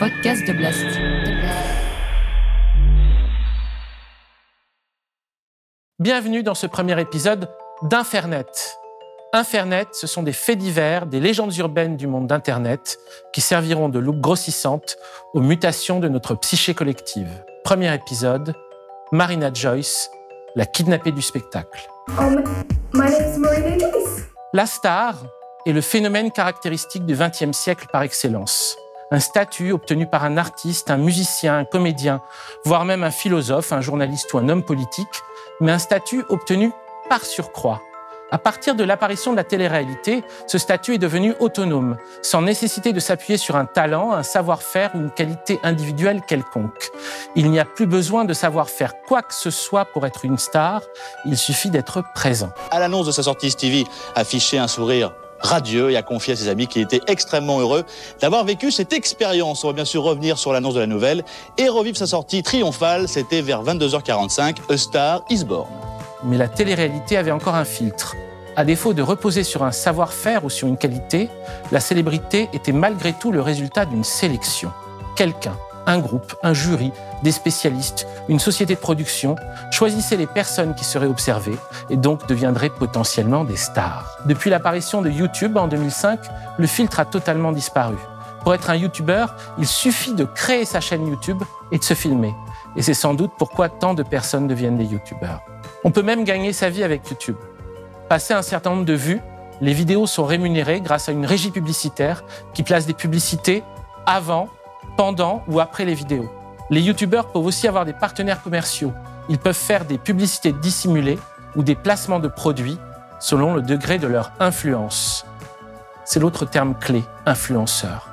podcast de Blast. Bienvenue dans ce premier épisode d'Infernet. Infernet, ce sont des faits divers, des légendes urbaines du monde d'Internet qui serviront de loupe grossissante aux mutations de notre psyché collective. Premier épisode, Marina Joyce, la kidnappée du spectacle. My, my name is Marina Joyce. La star est le phénomène caractéristique du XXe siècle par excellence. Un statut obtenu par un artiste, un musicien, un comédien, voire même un philosophe, un journaliste ou un homme politique, mais un statut obtenu par surcroît. À partir de l'apparition de la télé-réalité, ce statut est devenu autonome, sans nécessité de s'appuyer sur un talent, un savoir-faire ou une qualité individuelle quelconque. Il n'y a plus besoin de savoir faire quoi que ce soit pour être une star, il suffit d'être présent. À l'annonce de sa sortie, Stevie affichait un sourire radieux et a confié à ses amis qu'il était extrêmement heureux d'avoir vécu cette expérience. On va bien sûr revenir sur l'annonce de la nouvelle et revivre sa sortie triomphale. C'était vers 22h45, A Star is. Mais la télé-réalité avait encore un filtre. À défaut de reposer sur un savoir-faire ou sur une qualité, la célébrité était malgré tout le résultat d'une sélection. Quelqu'un, un groupe, un jury, des spécialistes, une société de production choisissait les personnes qui seraient observées et donc deviendraient potentiellement des stars. Depuis l'apparition de YouTube en 2005, le filtre a totalement disparu. Pour être un YouTuber, il suffit de créer sa chaîne YouTube et de se filmer. Et c'est sans doute pourquoi tant de personnes deviennent des YouTubeurs. On peut même gagner sa vie avec YouTube. Passé un certain nombre de vues, les vidéos sont rémunérées grâce à une régie publicitaire qui place des publicités avant, pendant ou après les vidéos. Les youtubeurs peuvent aussi avoir des partenaires commerciaux. Ils peuvent faire des publicités dissimulées ou des placements de produits selon le degré de leur influence. C'est l'autre terme clé, influenceur.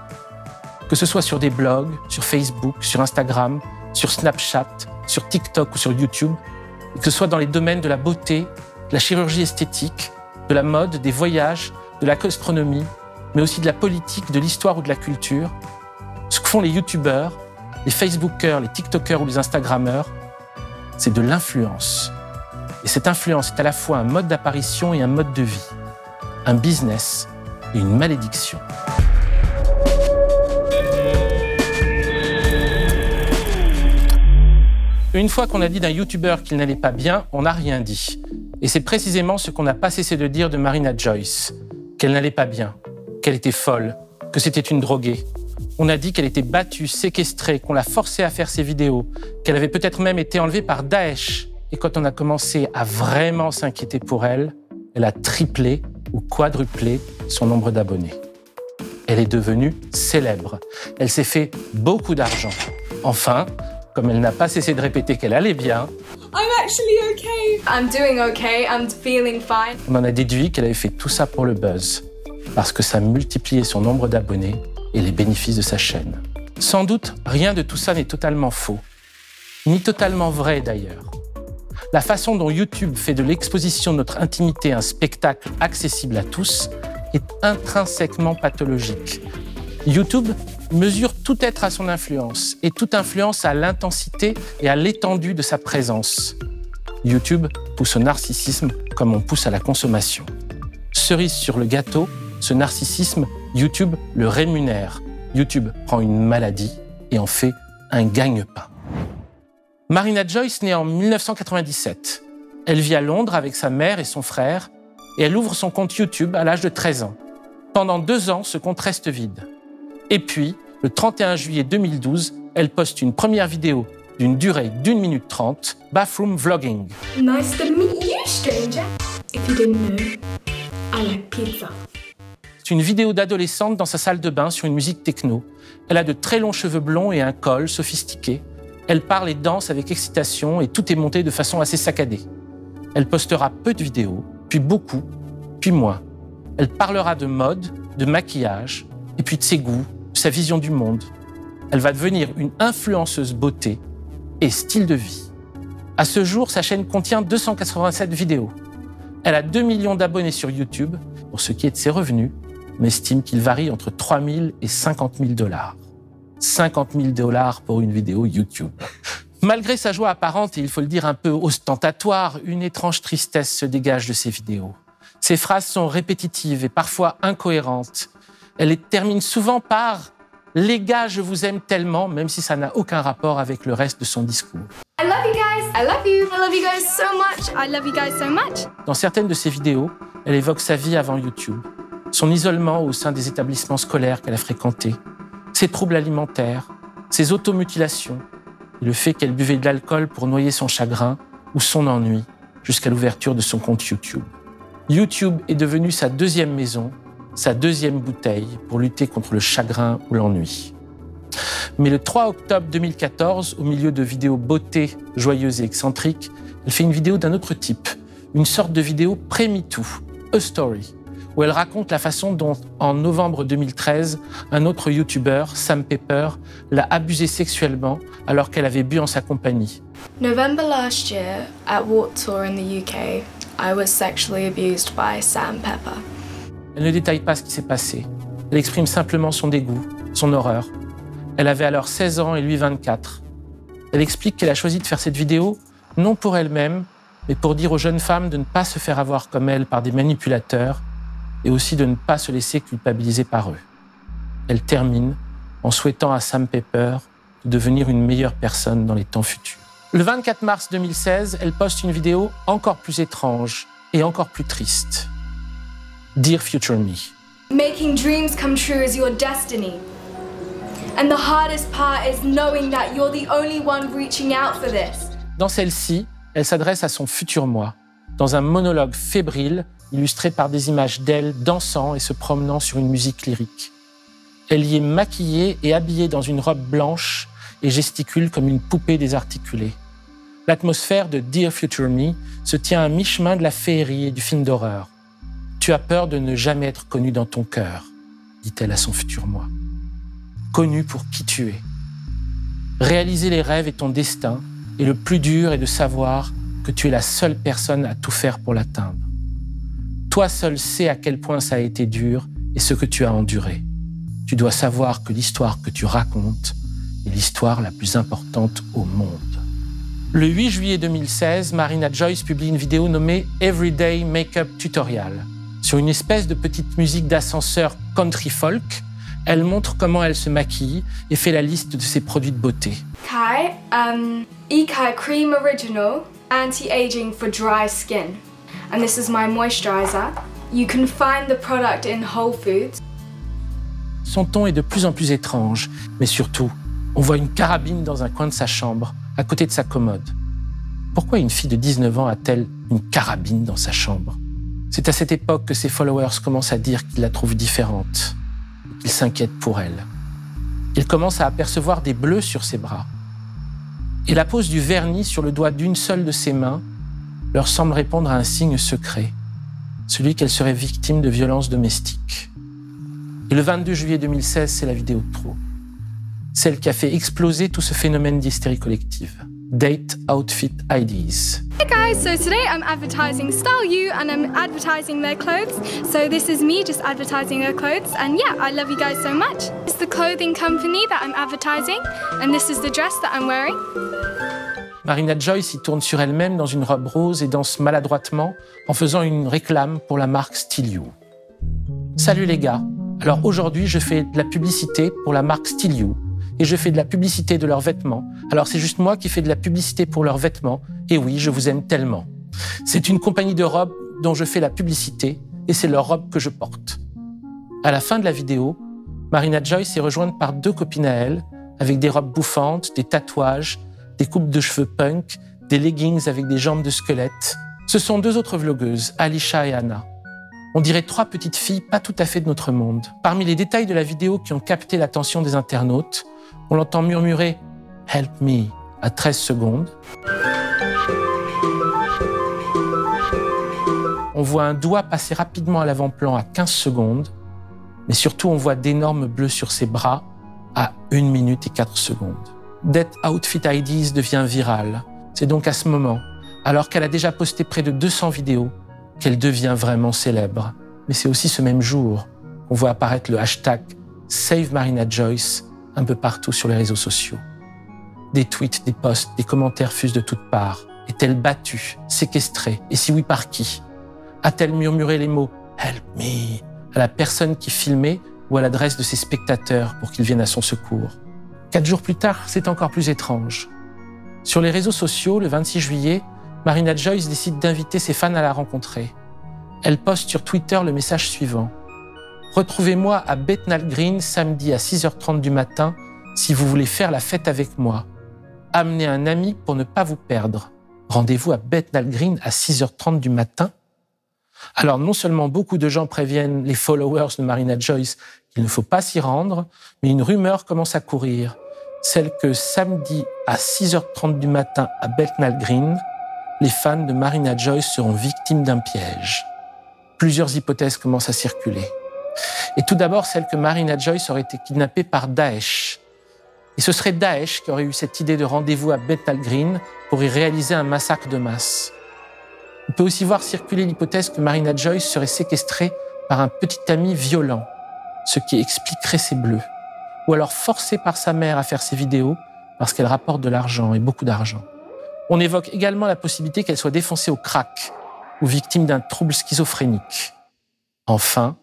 Que ce soit sur des blogs, sur Facebook, sur Instagram, sur Snapchat, sur TikTok ou sur YouTube, que ce soit dans les domaines de la beauté, de la chirurgie esthétique, de la mode, des voyages, de la gastronomie, mais aussi de la politique, de l'histoire ou de la culture, ce que font les youtubeurs, les facebookers, les tiktokers ou les instagrammeurs, c'est de l'influence. Et cette influence est à la fois un mode d'apparition et un mode de vie, un business et une malédiction. Une fois qu'on a dit d'un youtubeur qu'il n'allait pas bien, on n'a rien dit. Et c'est précisément ce qu'on n'a pas cessé de dire de Marina Joyce, qu'elle n'allait pas bien, qu'elle était folle, que c'était une droguée. On a dit qu'elle était battue, séquestrée, qu'on l'a forcée à faire ses vidéos, qu'elle avait peut-être même été enlevée par Daesh. Et quand on a commencé à vraiment s'inquiéter pour elle, elle a triplé ou quadruplé son nombre d'abonnés. Elle est devenue célèbre. Elle s'est fait beaucoup d'argent. Enfin, comme elle n'a pas cessé de répéter qu'elle allait bien, I'm actually okay. I'm doing okay. I'm feeling fine. on en a déduit qu'elle avait fait tout ça pour le buzz, parce que ça multipliait son nombre d'abonnés les bénéfices de sa chaîne. Sans doute, rien de tout ça n'est totalement faux, ni totalement vrai d'ailleurs. La façon dont YouTube fait de l'exposition de notre intimité un spectacle accessible à tous est intrinsèquement pathologique. YouTube mesure tout être à son influence et toute influence à l'intensité et à l'étendue de sa présence. YouTube pousse au narcissisme comme on pousse à la consommation. Cerise sur le gâteau, ce narcissisme, YouTube le rémunère. YouTube prend une maladie et en fait un gagne-pain. Marina Joyce naît en 1997. Elle vit à Londres avec sa mère et son frère et elle ouvre son compte YouTube à l'âge de 13 ans. Pendant deux ans, ce compte reste vide. Et puis, le 31 juillet 2012, elle poste une première vidéo d'une durée d'une minute trente, Bathroom Vlogging. Nice to meet you, stranger. If you didn't know, I like pizza. C'est une vidéo d'adolescente dans sa salle de bain sur une musique techno. Elle a de très longs cheveux blonds et un col sophistiqué. Elle parle et danse avec excitation et tout est monté de façon assez saccadée. Elle postera peu de vidéos, puis beaucoup, puis moins. Elle parlera de mode, de maquillage, et puis de ses goûts, de sa vision du monde. Elle va devenir une influenceuse beauté et style de vie. À ce jour, sa chaîne contient 287 vidéos. Elle a 2 millions d'abonnés sur YouTube. Pour ce qui est de ses revenus, on estime qu'il varie entre 3 000 et 50 000 dollars. 50 000 dollars pour une vidéo YouTube. Malgré sa joie apparente et il faut le dire un peu ostentatoire, une étrange tristesse se dégage de ses vidéos. Ses phrases sont répétitives et parfois incohérentes. Elle les termine souvent par Les gars, je vous aime tellement, même si ça n'a aucun rapport avec le reste de son discours. I love you guys. I love you. I love you guys so much. I love you guys so much. Dans certaines de ses vidéos, elle évoque sa vie avant YouTube, son isolement au sein des établissements scolaires qu'elle a fréquentés, ses troubles alimentaires, ses automutilations, le fait qu'elle buvait de l'alcool pour noyer son chagrin ou son ennui jusqu'à l'ouverture de son compte YouTube. YouTube est devenu sa deuxième maison, sa deuxième bouteille pour lutter contre le chagrin ou l'ennui. Mais le 3 octobre 2014, au milieu de vidéos beauté, joyeuses et excentriques, elle fait une vidéo d'un autre type, une sorte de vidéo pré-MeToo, A Story, où elle raconte la façon dont, en novembre 2013, un autre YouTuber, Sam Pepper, l'a abusée sexuellement alors qu'elle avait bu en sa compagnie. November last year, at Warped Tour in the UK, I was sexually abused by Sam Pepper. Elle ne détaille pas ce qui s'est passé. Elle exprime simplement son dégoût, son horreur. Elle avait alors 16 ans et lui 24. Elle explique qu'elle a choisi de faire cette vidéo non pour elle-même, mais pour dire aux jeunes femmes de ne pas se faire avoir comme elle par des manipulateurs et aussi de ne pas se laisser culpabiliser par eux. Elle termine en souhaitant à Sam Pepper de devenir une meilleure personne dans les temps futurs. Le 24 mars 2016, elle poste une vidéo encore plus étrange et encore plus triste. Dear Future Me. Making dreams come true is your destiny. And the hardest part is knowing that you're the only one reaching out for this. Dans celle-ci, elle s'adresse à son futur moi, dans un monologue fébrile illustré par des images d'elle dansant et se promenant sur une musique lyrique. Elle y est maquillée et habillée dans une robe blanche et gesticule comme une poupée désarticulée. L'atmosphère de Dear Future Me se tient à mi-chemin de la féerie et du film d'horreur. Tu as peur de ne jamais être connu dans ton cœur, dit-elle à son futur moi. Connu pour qui tu es. Réaliser les rêves est ton destin, et le plus dur est de savoir tu es la seule personne à tout faire pour l'atteindre. Toi seul sais à quel point ça a été dur et ce que tu as enduré. Tu dois savoir que l'histoire que tu racontes est l'histoire la plus importante au monde. Le 8 juillet 2016, Marina Joyce publie une vidéo nommée Everyday Makeup Tutorial. Sur une espèce de petite musique d'ascenseur country folk, elle montre comment elle se maquille et fait la liste de ses produits de beauté. Kai, um, Ekai Cream Original Anti-Aging for Dry Skin. And this is my moisturizer. You can find the product in Whole Foods. Son ton est de plus en plus étrange, mais surtout, on voit une carabine dans un coin de sa chambre, à côté de sa commode. Pourquoi une fille de 19 ans a-t-elle une carabine dans sa chambre? C'est à cette époque que ses followers commencent à dire qu'ils la trouvent différente, qu'ils s'inquiètent pour elle. Ils commencent à apercevoir des bleus sur ses bras. Et la pose du vernis sur le doigt d'une seule de ses mains leur semble répondre à un signe secret, celui qu'elle serait victime de violences domestiques. Et le 22 juillet 2016, c'est la vidéo de trop. Celle qui a fait exploser tout ce phénomène d'hystérie collective. Date Outfit IDs. Hey guys, so today I'm advertising Style You and I'm advertising their clothes. So this is me just advertising their clothes and yeah, I love you guys so much. It's the clothing company that I'm advertising and this is the dress that I'm wearing. Marina Joyce y tourne sur elle-même dans une robe rose et danse maladroitement en faisant une réclame pour la marque Still You. Salut les gars, alors aujourd'hui je fais de la publicité pour la marque Still You et je fais de la publicité de leurs vêtements. Alors c'est juste moi qui fais de la publicité pour leurs vêtements et oui, je vous aime tellement. C'est une compagnie de robes dont je fais la publicité et c'est leur robe que je porte. À la fin de la vidéo, Marina Joyce est rejointe par deux copines à elle avec des robes bouffantes, des tatouages des coupes de cheveux punk, des leggings avec des jambes de squelette. Ce sont deux autres vlogueuses, Alisha et Anna. On dirait trois petites filles pas tout à fait de notre monde. Parmi les détails de la vidéo qui ont capté l'attention des internautes, on l'entend murmurer Help me à 13 secondes. On voit un doigt passer rapidement à l'avant-plan à 15 secondes, mais surtout on voit d'énormes bleus sur ses bras à 1 minute et 4 secondes. Dead Outfit IDs devient viral. C'est donc à ce moment, alors qu'elle a déjà posté près de 200 vidéos, qu'elle devient vraiment célèbre. Mais c'est aussi ce même jour qu'on voit apparaître le hashtag Save Marina Joyce un peu partout sur les réseaux sociaux. Des tweets, des posts, des commentaires fusent de toutes parts. Est-elle battue, séquestrée Et si oui, par qui? A-t-elle murmuré les mots Help me à la personne qui filmait ou à l'adresse de ses spectateurs pour qu'ils viennent à son secours? Quatre jours plus tard, c'est encore plus étrange. Sur les réseaux sociaux, le 26 juillet, Marina Joyce décide d'inviter ses fans à la rencontrer. Elle poste sur Twitter le message suivant. Retrouvez-moi à Bethnal Green samedi à 6h30 du matin si vous voulez faire la fête avec moi. Amenez un ami pour ne pas vous perdre. Rendez-vous à Bethnal Green à 6h30 du matin. Alors non seulement beaucoup de gens préviennent les followers de Marina Joyce qu'il ne faut pas s'y rendre, mais une rumeur commence à courir, celle que samedi à 6h30 du matin à Bethnal Green, les fans de Marina Joyce seront victimes d'un piège. Plusieurs hypothèses commencent à circuler. Et tout d'abord celle que Marina Joyce aurait été kidnappée par Daesh. Et ce serait Daesh qui aurait eu cette idée de rendez-vous à Bethnal Green pour y réaliser un massacre de masse. On peut aussi voir circuler l'hypothèse que Marina Joyce serait séquestrée par un petit ami violent, ce qui expliquerait ses bleus. Ou alors forcée par sa mère à faire ses vidéos parce qu'elle rapporte de l'argent et beaucoup d'argent. On évoque également la possibilité qu'elle soit défoncée au crack ou victime d'un trouble schizophrénique. Enfin,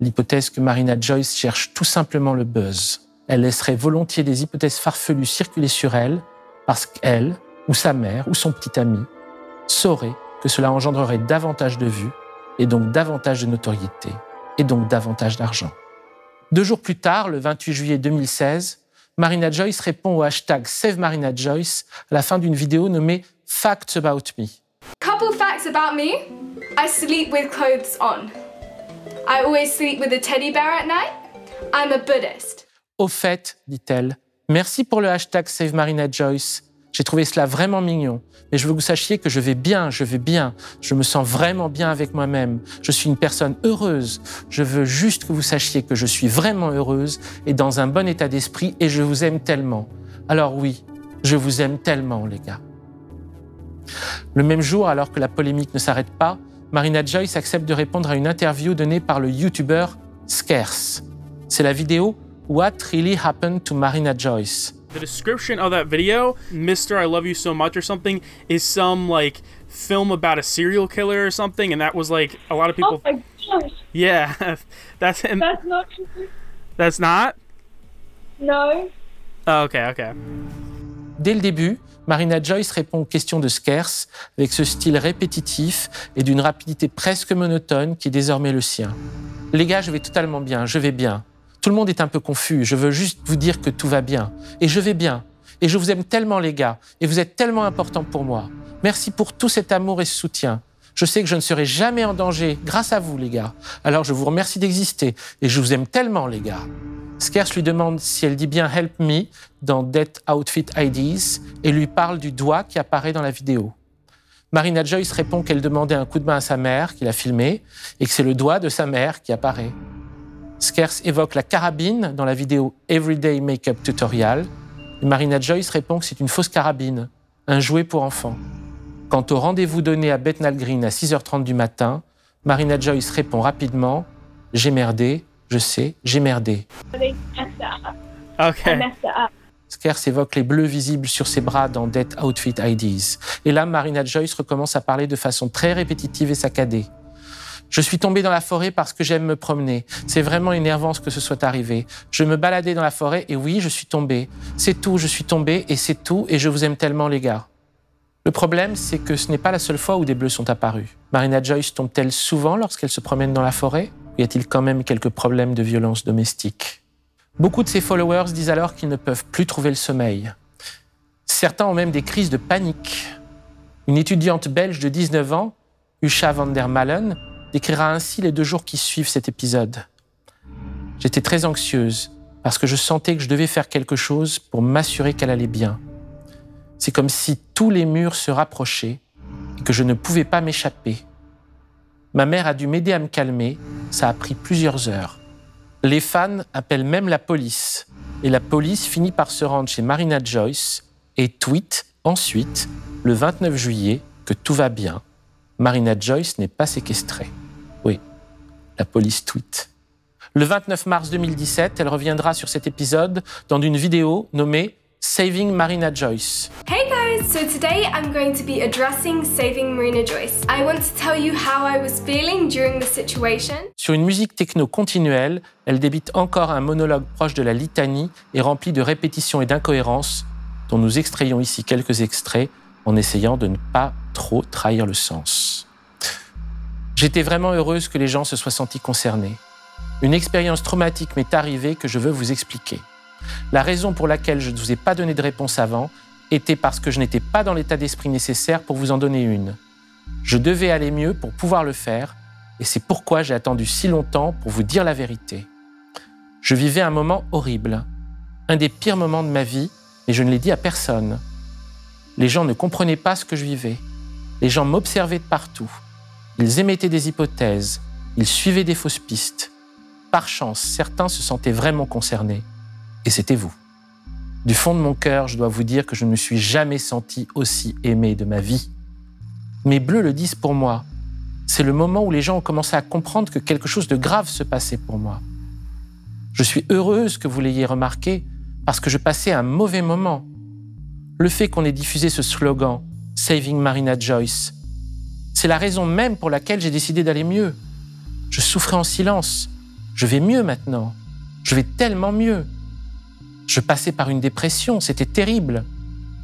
l'hypothèse que Marina Joyce cherche tout simplement le buzz. Elle laisserait volontiers des hypothèses farfelues circuler sur elle parce qu'elle, ou sa mère, ou son petit ami, saurait que cela engendrerait davantage de vues et donc davantage de notoriété et donc davantage d'argent. Deux jours plus tard, le 28 juillet 2016, Marina Joyce répond au hashtag Save Marina Joyce à la fin d'une vidéo nommée Facts About Me. Couple facts about me? I sleep with clothes on. I always sleep with a teddy bear at night. I'm a Buddhist. Au fait, dit-elle, merci pour le hashtag Save Marina Joyce. J'ai trouvé cela vraiment mignon. Mais je veux que vous sachiez que je vais bien, je vais bien. Je me sens vraiment bien avec moi-même. Je suis une personne heureuse. Je veux juste que vous sachiez que je suis vraiment heureuse et dans un bon état d'esprit et je vous aime tellement. Alors oui, je vous aime tellement, les gars. Le même jour, alors que la polémique ne s'arrête pas, Marina Joyce accepte de répondre à une interview donnée par le YouTuber Scarce. C'est la vidéo What Really Happened to Marina Joyce. The description of that video, Mr. I Love You So Much or something, is some like film about a serial killer or something, and that was like a lot of people. Oh my gosh, Yeah, that's and that's not true. that's not? No. Oh, okay, okay. Dès le début, Marina Joyce répond aux questions de Scarce avec ce style répétitif et d'une rapidité presque monotone qui est désormais le sien. Les gars, je vais totalement bien, je vais bien. Tout le monde est un peu confus, je veux juste vous dire que tout va bien. Et je vais bien. Et je vous aime tellement les gars, et vous êtes tellement importants pour moi. Merci pour tout cet amour et ce soutien. Je sais que je ne serai jamais en danger grâce à vous les gars. Alors je vous remercie d'exister, et je vous aime tellement les gars. Scarce lui demande si elle dit bien Help Me dans Death Outfit IDs et lui parle du doigt qui apparaît dans la vidéo. Marina Joyce répond qu'elle demandait un coup de main à sa mère, qui l'a filmé, et que c'est le doigt de sa mère qui apparaît. Scarce évoque la carabine dans la vidéo Everyday Makeup Tutorial. Et Marina Joyce répond que c'est une fausse carabine, un jouet pour enfants. Quant au rendez-vous donné à Bethnal Green à 6h30 du matin, Marina Joyce répond rapidement J'ai merdé, je sais, j'ai merdé. Okay. Scarce évoque les bleus visibles sur ses bras dans Death Outfit IDs. Et là, Marina Joyce recommence à parler de façon très répétitive et saccadée. Je suis tombée dans la forêt parce que j'aime me promener. C'est vraiment énervant ce que ce soit arrivé. Je me baladais dans la forêt et oui, je suis tombée. C'est tout, je suis tombée et c'est tout et je vous aime tellement les gars. Le problème, c'est que ce n'est pas la seule fois où des bleus sont apparus. Marina Joyce tombe-t-elle souvent lorsqu'elle se promène dans la forêt? Y a-t-il quand même quelques problèmes de violence domestique? Beaucoup de ses followers disent alors qu'ils ne peuvent plus trouver le sommeil. Certains ont même des crises de panique. Une étudiante belge de 19 ans, Usha van der Malen, décrira ainsi les deux jours qui suivent cet épisode. J'étais très anxieuse parce que je sentais que je devais faire quelque chose pour m'assurer qu'elle allait bien. C'est comme si tous les murs se rapprochaient et que je ne pouvais pas m'échapper. Ma mère a dû m'aider à me calmer, ça a pris plusieurs heures. Les fans appellent même la police et la police finit par se rendre chez Marina Joyce et tweet ensuite, le 29 juillet, que tout va bien. Marina Joyce n'est pas séquestrée. Oui, la police tweet. Le 29 mars 2017, elle reviendra sur cet épisode dans une vidéo nommée Saving Marina Joyce. So today I'm going to be addressing Saving Marina Joyce. I want to tell you how I was feeling during the situation. Sur une musique techno continuelle, elle débite encore un monologue proche de la litanie et rempli de répétitions et d'incohérences, dont nous extrayons ici quelques extraits en essayant de ne pas trop trahir le sens. J'étais vraiment heureuse que les gens se soient sentis concernés. Une expérience traumatique m'est arrivée que je veux vous expliquer. La raison pour laquelle je ne vous ai pas donné de réponse avant était parce que je n'étais pas dans l'état d'esprit nécessaire pour vous en donner une. Je devais aller mieux pour pouvoir le faire, et c'est pourquoi j'ai attendu si longtemps pour vous dire la vérité. Je vivais un moment horrible, un des pires moments de ma vie, et je ne l'ai dit à personne. Les gens ne comprenaient pas ce que je vivais. Les gens m'observaient de partout. Ils émettaient des hypothèses, ils suivaient des fausses pistes. Par chance, certains se sentaient vraiment concernés. Et c'était vous. Du fond de mon cœur, je dois vous dire que je ne me suis jamais senti aussi aimé de ma vie. Mes bleus le disent pour moi. C'est le moment où les gens ont commencé à comprendre que quelque chose de grave se passait pour moi. Je suis heureuse que vous l'ayez remarqué parce que je passais un mauvais moment. Le fait qu'on ait diffusé ce slogan Saving Marina Joyce, c'est la raison même pour laquelle j'ai décidé d'aller mieux. Je souffrais en silence. Je vais mieux maintenant. Je vais tellement mieux. Je passais par une dépression, c'était terrible.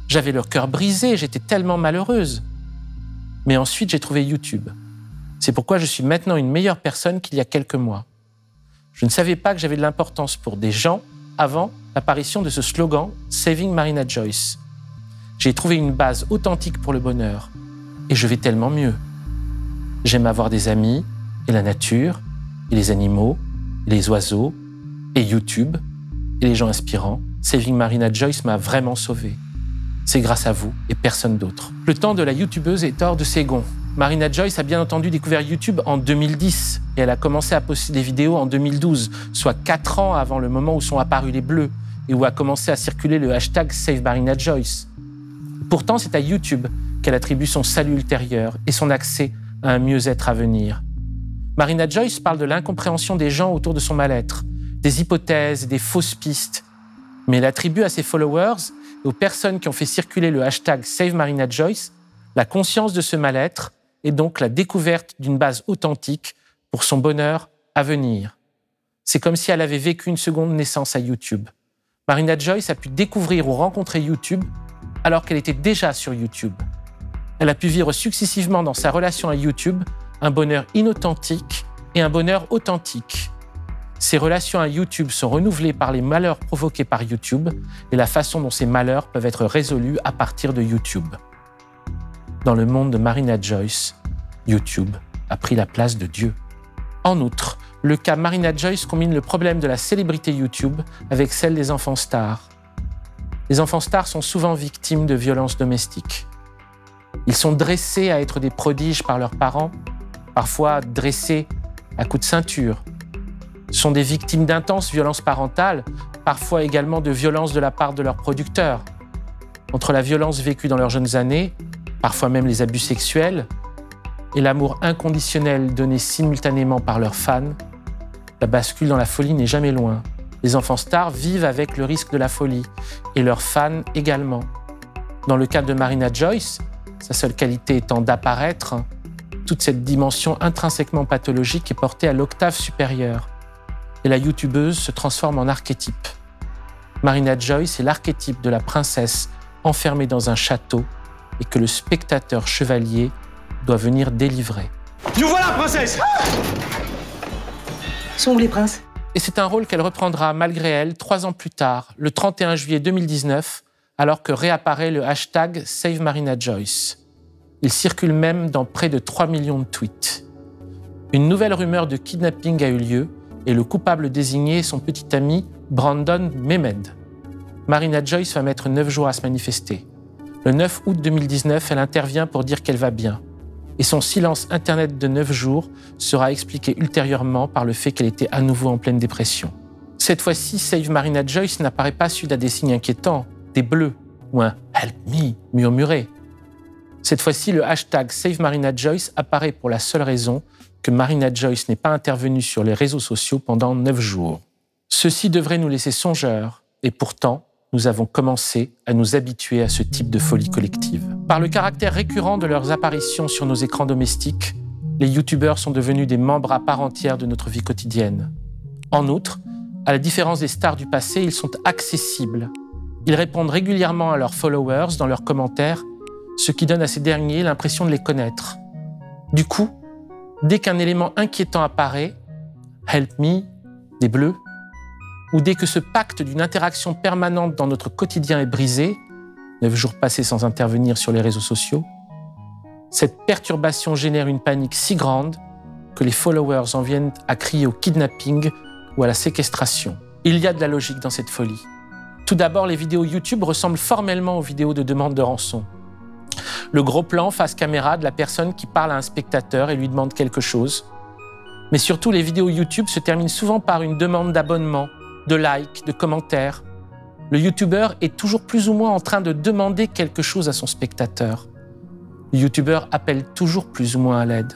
J'avais le cœur brisé, j'étais tellement malheureuse. Mais ensuite, j'ai trouvé YouTube. C'est pourquoi je suis maintenant une meilleure personne qu'il y a quelques mois. Je ne savais pas que j'avais de l'importance pour des gens avant l'apparition de ce slogan Saving Marina Joyce. J'ai trouvé une base authentique pour le bonheur et je vais tellement mieux. J'aime avoir des amis et la nature et les animaux et les oiseaux et YouTube et les gens inspirants, Saving Marina Joyce m'a vraiment sauvé. C'est grâce à vous et personne d'autre. Le temps de la youtubeuse est hors de ses gonds. Marina Joyce a bien entendu découvert YouTube en 2010 et elle a commencé à poster des vidéos en 2012, soit quatre ans avant le moment où sont apparus les bleus et où a commencé à circuler le hashtag Save Marina Joyce. Pourtant, c'est à YouTube qu'elle attribue son salut ultérieur et son accès à un mieux-être à venir. Marina Joyce parle de l'incompréhension des gens autour de son mal-être, des hypothèses, des fausses pistes. Mais elle attribue à ses followers et aux personnes qui ont fait circuler le hashtag Save Marina Joyce la conscience de ce mal-être et donc la découverte d'une base authentique pour son bonheur à venir. C'est comme si elle avait vécu une seconde naissance à YouTube. Marina Joyce a pu découvrir ou rencontrer YouTube alors qu'elle était déjà sur YouTube. Elle a pu vivre successivement dans sa relation à YouTube un bonheur inauthentique et un bonheur authentique. Ces relations à YouTube sont renouvelées par les malheurs provoqués par YouTube et la façon dont ces malheurs peuvent être résolus à partir de YouTube. Dans le monde de Marina Joyce, YouTube a pris la place de Dieu. En outre, le cas Marina Joyce combine le problème de la célébrité YouTube avec celle des enfants stars. Les enfants stars sont souvent victimes de violences domestiques. Ils sont dressés à être des prodiges par leurs parents, parfois dressés à coups de ceinture, sont des victimes d'intenses violences parentales, parfois également de violences de la part de leurs producteurs. Entre la violence vécue dans leurs jeunes années, parfois même les abus sexuels, et l'amour inconditionnel donné simultanément par leurs fans, la bascule dans la folie n'est jamais loin. Les enfants stars vivent avec le risque de la folie, et leurs fans également. Dans le cas de Marina Joyce, sa seule qualité étant d'apparaître, toute cette dimension intrinsèquement pathologique est portée à l'octave supérieure et la youtubeuse se transforme en archétype. Marina Joyce est l'archétype de la princesse enfermée dans un château et que le spectateur chevalier doit venir délivrer. Nous voilà, princesse Sont où les princes? Et c'est un rôle qu'elle reprendra malgré elle trois ans plus tard, le 31 juillet 2019, alors que réapparaît le hashtag Save Marina Joyce. Il circule même dans près de 3 millions de tweets. Une nouvelle rumeur de kidnapping a eu lieu et le coupable désigné est son petit ami Brandon Mehmed. Marina Joyce va mettre neuf jours à se manifester. Le 9 août 2019, elle intervient pour dire qu'elle va bien. Et son silence Internet de neuf jours sera expliqué ultérieurement par le fait qu'elle était à nouveau en pleine dépression. Cette fois-ci, Save Marina Joyce n'apparaît pas suite à des signes inquiétants, des bleus ou un Help me murmuré. Cette fois-ci, le hashtag Save Marina Joyce apparaît pour la seule raison que Marina Joyce n'est pas intervenue sur les réseaux sociaux pendant neuf jours. Ceci devrait nous laisser songeurs, et pourtant, nous avons commencé à nous habituer à ce type de folie collective. Par le caractère récurrent de leurs apparitions sur nos écrans domestiques, les youtubeurs sont devenus des membres à part entière de notre vie quotidienne. En outre, à la différence des stars du passé, ils sont accessibles. Ils répondent régulièrement à leurs followers dans leurs commentaires, ce qui donne à ces derniers l'impression de les connaître. Du coup, dès qu'un élément inquiétant apparaît, Help Me, des bleus, ou dès que ce pacte d'une interaction permanente dans notre quotidien est brisé, neuf jours passés sans intervenir sur les réseaux sociaux, cette perturbation génère une panique si grande que les followers en viennent à crier au kidnapping ou à la séquestration. Il y a de la logique dans cette folie. Tout d'abord, les vidéos YouTube ressemblent formellement aux vidéos de demande de rançon. Le gros plan face caméra de la personne qui parle à un spectateur et lui demande quelque chose. Mais surtout, les vidéos YouTube se terminent souvent par une demande d'abonnement, de likes, de commentaires. Le YouTuber est toujours plus ou moins en train de demander quelque chose à son spectateur. Le YouTuber appelle toujours plus ou moins à l'aide.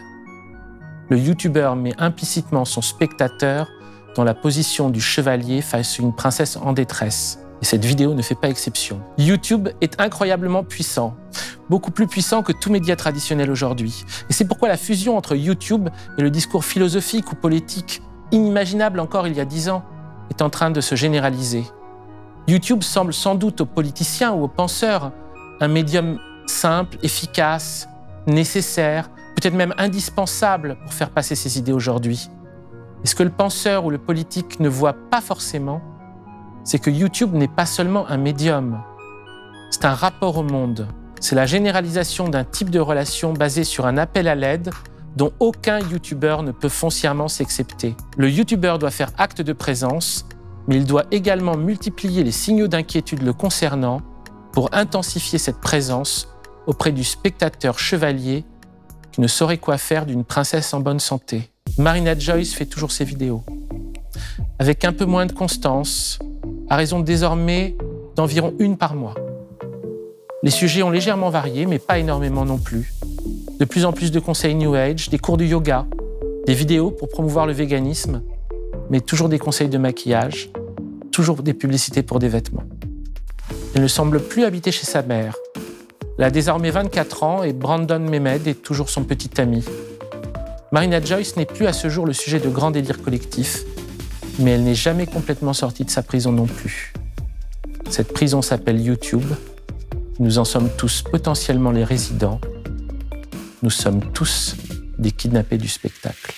Le YouTuber met implicitement son spectateur dans la position du chevalier face à une princesse en détresse. Et cette vidéo ne fait pas exception. YouTube est incroyablement puissant, beaucoup plus puissant que tout média traditionnel aujourd'hui. Et c'est pourquoi la fusion entre YouTube et le discours philosophique ou politique, inimaginable encore il y a dix ans, est en train de se généraliser. YouTube semble sans doute aux politiciens ou aux penseurs un médium simple, efficace, nécessaire, peut-être même indispensable pour faire passer ses idées aujourd'hui. Et ce que le penseur ou le politique ne voit pas forcément, c'est que YouTube n'est pas seulement un médium, c'est un rapport au monde. C'est la généralisation d'un type de relation basé sur un appel à l'aide dont aucun YouTuber ne peut foncièrement s'excepter. Le YouTuber doit faire acte de présence, mais il doit également multiplier les signaux d'inquiétude le concernant pour intensifier cette présence auprès du spectateur chevalier qui ne saurait quoi faire d'une princesse en bonne santé. Marina Joyce fait toujours ses vidéos. Avec un peu moins de constance, à raison désormais d'environ une par mois. Les sujets ont légèrement varié, mais pas énormément non plus de plus en plus de conseils New Age, des cours de yoga, des vidéos pour promouvoir le véganisme, mais toujours des conseils de maquillage, toujours des publicités pour des vêtements. Elle ne semble plus habiter chez sa mère. Elle a désormais 24 ans et Brandon Mehmed est toujours son petit ami. Marina Joyce n'est plus à ce jour le sujet de grands délires collectifs, mais elle n'est jamais complètement sortie de sa prison non plus. Cette prison s'appelle YouTube. Nous en sommes tous potentiellement les résidents nous sommes tous des kidnappés du spectacle.